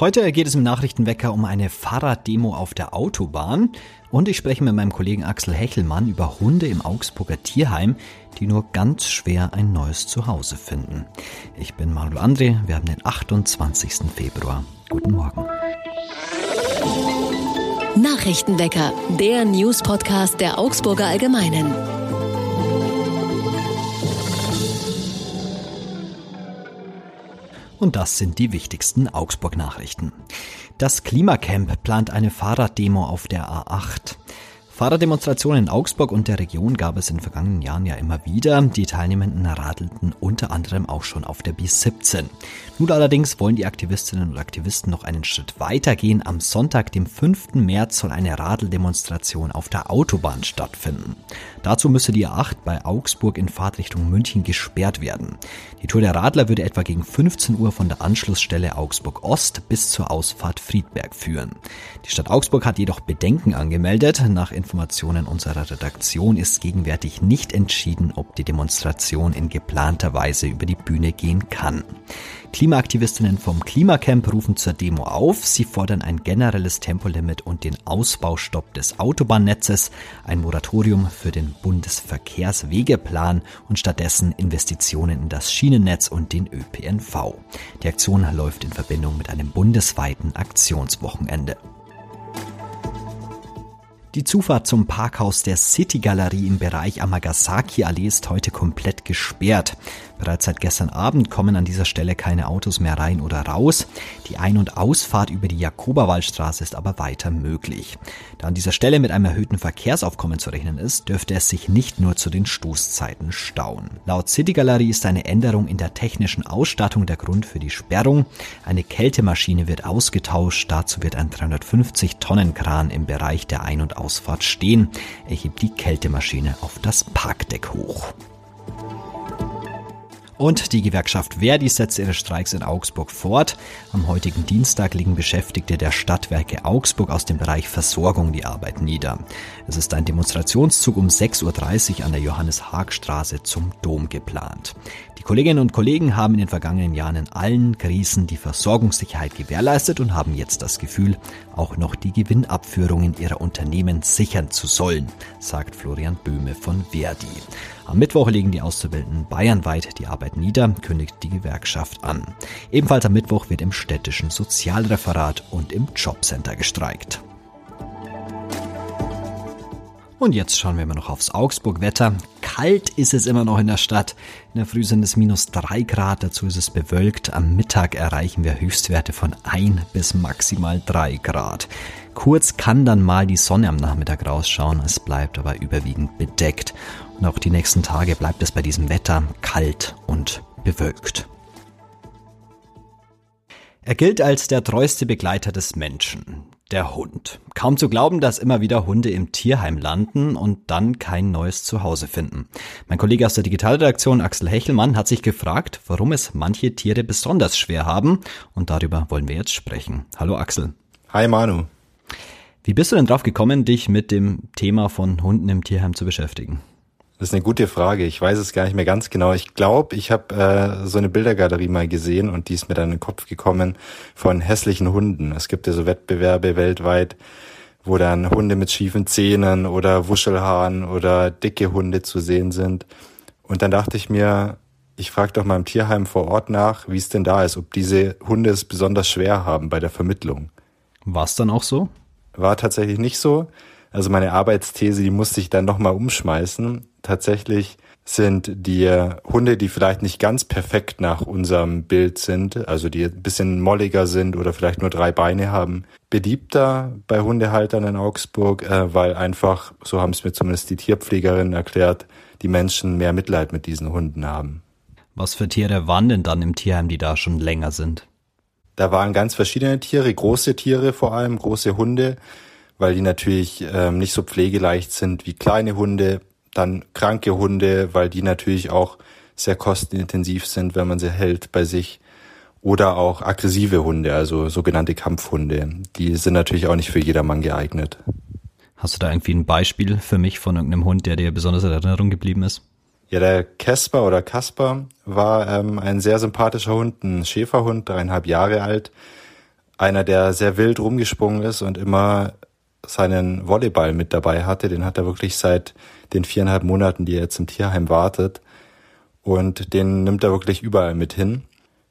Heute geht es im Nachrichtenwecker um eine Fahrraddemo auf der Autobahn und ich spreche mit meinem Kollegen Axel Hechelmann über Hunde im Augsburger Tierheim, die nur ganz schwer ein neues Zuhause finden. Ich bin Manuel André, wir haben den 28. Februar. Guten Morgen. Nachrichtenwecker, der News-Podcast der Augsburger Allgemeinen. Und das sind die wichtigsten Augsburg-Nachrichten. Das Klimacamp plant eine Fahrraddemo auf der A8. Fahrraddemonstrationen in Augsburg und der Region gab es in den vergangenen Jahren ja immer wieder. Die Teilnehmenden radelten unter anderem auch schon auf der B17. Nun allerdings wollen die Aktivistinnen und Aktivisten noch einen Schritt weiter gehen. Am Sonntag, dem 5. März, soll eine Radeldemonstration auf der Autobahn stattfinden. Dazu müsse die A8 bei Augsburg in Fahrtrichtung München gesperrt werden. Die Tour der Radler würde etwa gegen 15 Uhr von der Anschlussstelle Augsburg Ost bis zur Ausfahrt Friedberg führen. Die Stadt Augsburg hat jedoch Bedenken angemeldet. Nach Informationen unserer Redaktion ist gegenwärtig nicht entschieden, ob die Demonstration in geplanter Weise über die Bühne gehen kann. Klimaaktivistinnen vom Klimacamp rufen zur Demo auf. Sie fordern ein generelles Tempolimit und den Ausbaustopp des Autobahnnetzes, ein Moratorium für den Bundesverkehrswegeplan und stattdessen Investitionen in das Schienennetz und den ÖPNV. Die Aktion läuft in Verbindung mit einem bundesweiten Aktionswochenende. Die Zufahrt zum Parkhaus der City Galerie im Bereich Amagasaki Allee ist heute komplett gesperrt. Bereits seit gestern Abend kommen an dieser Stelle keine Autos mehr rein oder raus. Die Ein- und Ausfahrt über die Jakobawaldstraße ist aber weiter möglich. Da an dieser Stelle mit einem erhöhten Verkehrsaufkommen zu rechnen ist, dürfte es sich nicht nur zu den Stoßzeiten stauen. Laut City Galerie ist eine Änderung in der technischen Ausstattung der Grund für die Sperrung. Eine Kältemaschine wird ausgetauscht. Dazu wird ein 350 Tonnen Kran im Bereich der Ein- und Ausfahrt stehen. Er hebt die Kältemaschine auf das Parkdeck hoch. Und die Gewerkschaft Verdi setzt ihre Streiks in Augsburg fort. Am heutigen Dienstag legen Beschäftigte der Stadtwerke Augsburg aus dem Bereich Versorgung die Arbeit nieder. Es ist ein Demonstrationszug um 6.30 Uhr an der Johannes-Haag-Straße zum Dom geplant. Die Kolleginnen und Kollegen haben in den vergangenen Jahren in allen Krisen die Versorgungssicherheit gewährleistet und haben jetzt das Gefühl, auch noch die Gewinnabführungen ihrer Unternehmen sichern zu sollen, sagt Florian Böhme von Verdi. Am Mittwoch legen die Auszubildenden bayernweit die Arbeit nieder, kündigt die Gewerkschaft an. Ebenfalls am Mittwoch wird im städtischen Sozialreferat und im Jobcenter gestreikt. Und jetzt schauen wir mal noch aufs Augsburg-Wetter. Kalt ist es immer noch in der Stadt. In der Früh sind es minus drei Grad, dazu ist es bewölkt. Am Mittag erreichen wir Höchstwerte von ein bis maximal drei Grad. Kurz kann dann mal die Sonne am Nachmittag rausschauen, es bleibt aber überwiegend bedeckt. Und auch die nächsten Tage bleibt es bei diesem Wetter kalt und bewölkt. Er gilt als der treueste Begleiter des Menschen, der Hund. Kaum zu glauben, dass immer wieder Hunde im Tierheim landen und dann kein neues Zuhause finden. Mein Kollege aus der Digitalredaktion Axel Hechelmann hat sich gefragt, warum es manche Tiere besonders schwer haben und darüber wollen wir jetzt sprechen. Hallo Axel. Hi Manu. Wie bist du denn drauf gekommen, dich mit dem Thema von Hunden im Tierheim zu beschäftigen? Das ist eine gute Frage. Ich weiß es gar nicht mehr ganz genau. Ich glaube, ich habe äh, so eine Bildergalerie mal gesehen und die ist mir dann in den Kopf gekommen von hässlichen Hunden. Es gibt ja so Wettbewerbe weltweit, wo dann Hunde mit schiefen Zähnen oder Wuschelhaaren oder dicke Hunde zu sehen sind. Und dann dachte ich mir, ich frage doch mal im Tierheim vor Ort nach, wie es denn da ist, ob diese Hunde es besonders schwer haben bei der Vermittlung. War es dann auch so? War tatsächlich nicht so. Also meine Arbeitsthese, die musste ich dann nochmal umschmeißen. Tatsächlich sind die Hunde, die vielleicht nicht ganz perfekt nach unserem Bild sind, also die ein bisschen molliger sind oder vielleicht nur drei Beine haben, beliebter bei Hundehaltern in Augsburg, äh, weil einfach, so haben es mir zumindest die Tierpflegerinnen erklärt, die Menschen mehr Mitleid mit diesen Hunden haben. Was für Tiere waren denn dann im Tierheim, die da schon länger sind? Da waren ganz verschiedene Tiere, große Tiere vor allem, große Hunde, weil die natürlich ähm, nicht so pflegeleicht sind wie kleine Hunde. Dann kranke Hunde, weil die natürlich auch sehr kostenintensiv sind, wenn man sie hält bei sich. Oder auch aggressive Hunde, also sogenannte Kampfhunde. Die sind natürlich auch nicht für jedermann geeignet. Hast du da irgendwie ein Beispiel für mich von irgendeinem Hund, der dir besonders in Erinnerung geblieben ist? Ja, der Casper oder Kasper war ähm, ein sehr sympathischer Hund, ein Schäferhund, dreieinhalb Jahre alt, einer, der sehr wild rumgesprungen ist und immer seinen Volleyball mit dabei hatte. Den hat er wirklich seit den viereinhalb Monaten, die er jetzt im Tierheim wartet. Und den nimmt er wirklich überall mit hin.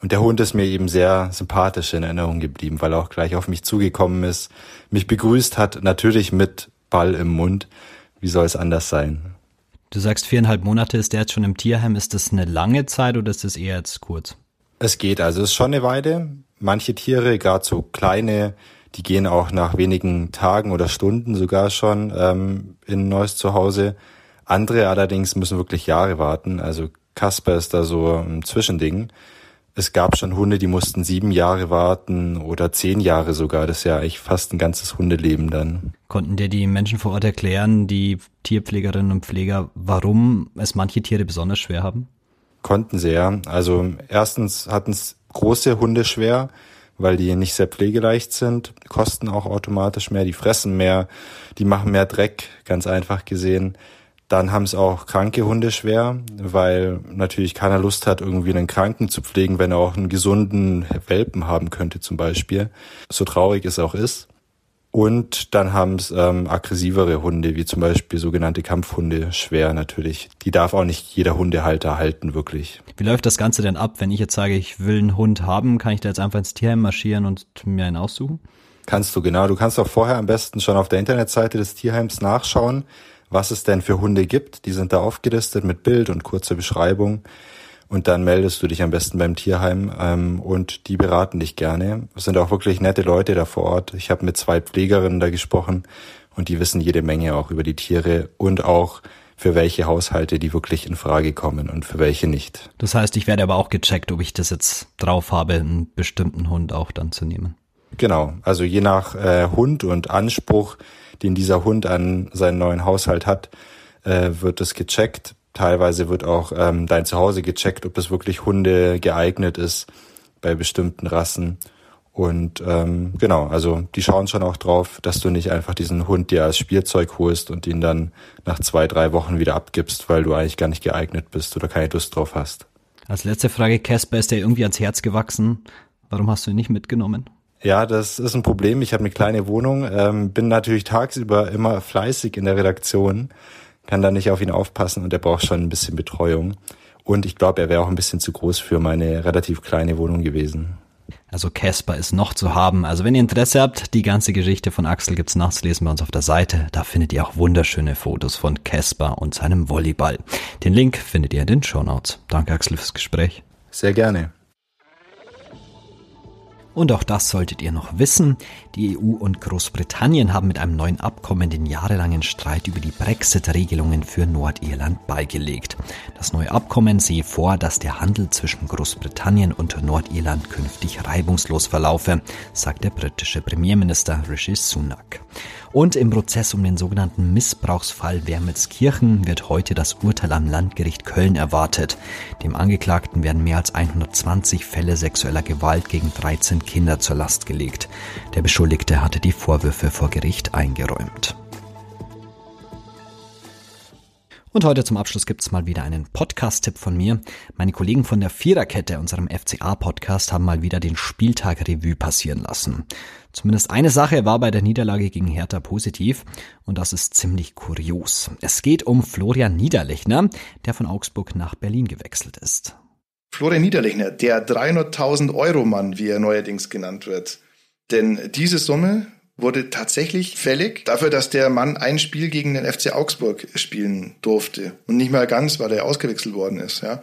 Und der Hund ist mir eben sehr sympathisch in Erinnerung geblieben, weil er auch gleich auf mich zugekommen ist, mich begrüßt hat, natürlich mit Ball im Mund. Wie soll es anders sein? Du sagst viereinhalb Monate ist der jetzt schon im Tierheim. Ist das eine lange Zeit oder ist das eher jetzt kurz? Es geht, also es ist schon eine Weile. Manche Tiere, gerade so kleine, die gehen auch nach wenigen Tagen oder Stunden sogar schon ähm, in ein neues Zuhause. Andere allerdings müssen wirklich Jahre warten. Also Kasper ist da so ein Zwischending. Es gab schon Hunde, die mussten sieben Jahre warten oder zehn Jahre sogar. Das ist ja eigentlich fast ein ganzes Hundeleben dann. Konnten dir die Menschen vor Ort erklären, die Tierpflegerinnen und Pfleger, warum es manche Tiere besonders schwer haben? Konnten sie ja. Also erstens hatten es große Hunde schwer, weil die nicht sehr pflegeleicht sind, kosten auch automatisch mehr, die fressen mehr, die machen mehr Dreck, ganz einfach gesehen. Dann haben es auch kranke Hunde schwer, weil natürlich keiner Lust hat, irgendwie einen Kranken zu pflegen, wenn er auch einen gesunden Welpen haben könnte zum Beispiel. So traurig es auch ist. Und dann haben es ähm, aggressivere Hunde, wie zum Beispiel sogenannte Kampfhunde, schwer natürlich. Die darf auch nicht jeder Hundehalter halten, wirklich. Wie läuft das Ganze denn ab, wenn ich jetzt sage, ich will einen Hund haben, kann ich da jetzt einfach ins Tierheim marschieren und mir einen aussuchen? Kannst du, genau. Du kannst auch vorher am besten schon auf der Internetseite des Tierheims nachschauen, was es denn für Hunde gibt. Die sind da aufgelistet mit Bild und kurzer Beschreibung. Und dann meldest du dich am besten beim Tierheim ähm, und die beraten dich gerne. Es sind auch wirklich nette Leute da vor Ort. Ich habe mit zwei Pflegerinnen da gesprochen und die wissen jede Menge auch über die Tiere und auch für welche Haushalte die wirklich in Frage kommen und für welche nicht. Das heißt, ich werde aber auch gecheckt, ob ich das jetzt drauf habe, einen bestimmten Hund auch dann zu nehmen. Genau, also je nach äh, Hund und Anspruch den dieser Hund an seinen neuen Haushalt hat, äh, wird es gecheckt. Teilweise wird auch ähm, dein Zuhause gecheckt, ob das wirklich Hunde geeignet ist bei bestimmten Rassen. Und ähm, genau, also die schauen schon auch drauf, dass du nicht einfach diesen Hund dir als Spielzeug holst und ihn dann nach zwei, drei Wochen wieder abgibst, weil du eigentlich gar nicht geeignet bist oder keine Lust drauf hast. Als letzte Frage, Casper, ist dir irgendwie ans Herz gewachsen? Warum hast du ihn nicht mitgenommen? Ja, das ist ein Problem. Ich habe eine kleine Wohnung, ähm, bin natürlich tagsüber immer fleißig in der Redaktion, kann da nicht auf ihn aufpassen und er braucht schon ein bisschen Betreuung. Und ich glaube, er wäre auch ein bisschen zu groß für meine relativ kleine Wohnung gewesen. Also Casper ist noch zu haben. Also wenn ihr Interesse habt, die ganze Geschichte von Axel gibt's nachzulesen bei uns auf der Seite. Da findet ihr auch wunderschöne Fotos von Casper und seinem Volleyball. Den Link findet ihr in den Show Notes. Danke Axel fürs Gespräch. Sehr gerne. Und auch das solltet ihr noch wissen. Die EU und Großbritannien haben mit einem neuen Abkommen den jahrelangen Streit über die Brexit-Regelungen für Nordirland beigelegt. Das neue Abkommen sehe vor, dass der Handel zwischen Großbritannien und Nordirland künftig reibungslos verlaufe, sagt der britische Premierminister Rishi Sunak. Und im Prozess um den sogenannten Missbrauchsfall Wermelskirchen wird heute das Urteil am Landgericht Köln erwartet. Dem Angeklagten werden mehr als 120 Fälle sexueller Gewalt gegen 13 Kinder zur Last gelegt. Der Beschuldigte hatte die Vorwürfe vor Gericht eingeräumt. Und heute zum Abschluss gibt's mal wieder einen Podcast-Tipp von mir. Meine Kollegen von der Viererkette, unserem FCA-Podcast, haben mal wieder den Spieltag Revue passieren lassen. Zumindest eine Sache war bei der Niederlage gegen Hertha positiv und das ist ziemlich kurios. Es geht um Florian Niederlechner, der von Augsburg nach Berlin gewechselt ist. Florian Niederlechner, der 300.000 Euro Mann, wie er neuerdings genannt wird. Denn diese Summe wurde tatsächlich fällig dafür, dass der Mann ein Spiel gegen den FC Augsburg spielen durfte. Und nicht mal ganz, weil er ausgewechselt worden ist. Ja.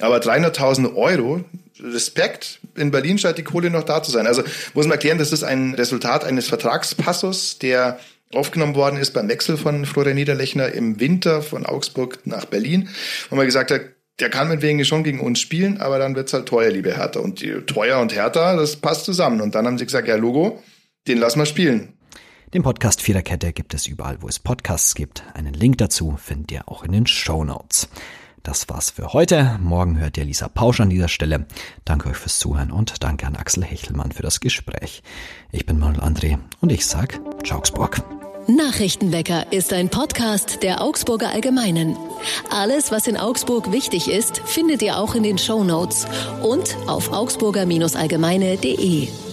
Aber 300.000 Euro, Respekt, in Berlin scheint die Kohle noch da zu sein. Also muss man erklären, das ist ein Resultat eines Vertragspassus, der aufgenommen worden ist beim Wechsel von Florian Niederlechner im Winter von Augsburg nach Berlin, wo man gesagt hat, der kann meinetwegen schon gegen uns spielen, aber dann wird's halt teuer, liebe Hertha. Und die, teuer und Hertha, das passt zusammen. Und dann haben sie gesagt, ja, Logo, den lassen wir spielen. Den Podcast Viererkette gibt es überall, wo es Podcasts gibt. Einen Link dazu findet ihr auch in den Show Notes. Das war's für heute. Morgen hört ihr Lisa Pausch an dieser Stelle. Danke euch fürs Zuhören und danke an Axel Hechelmann für das Gespräch. Ich bin Manuel André und ich sag Ciao Augsburg. Nachrichtenwecker ist ein Podcast der Augsburger Allgemeinen. Alles, was in Augsburg wichtig ist, findet ihr auch in den Show Notes und auf augsburger-allgemeine.de.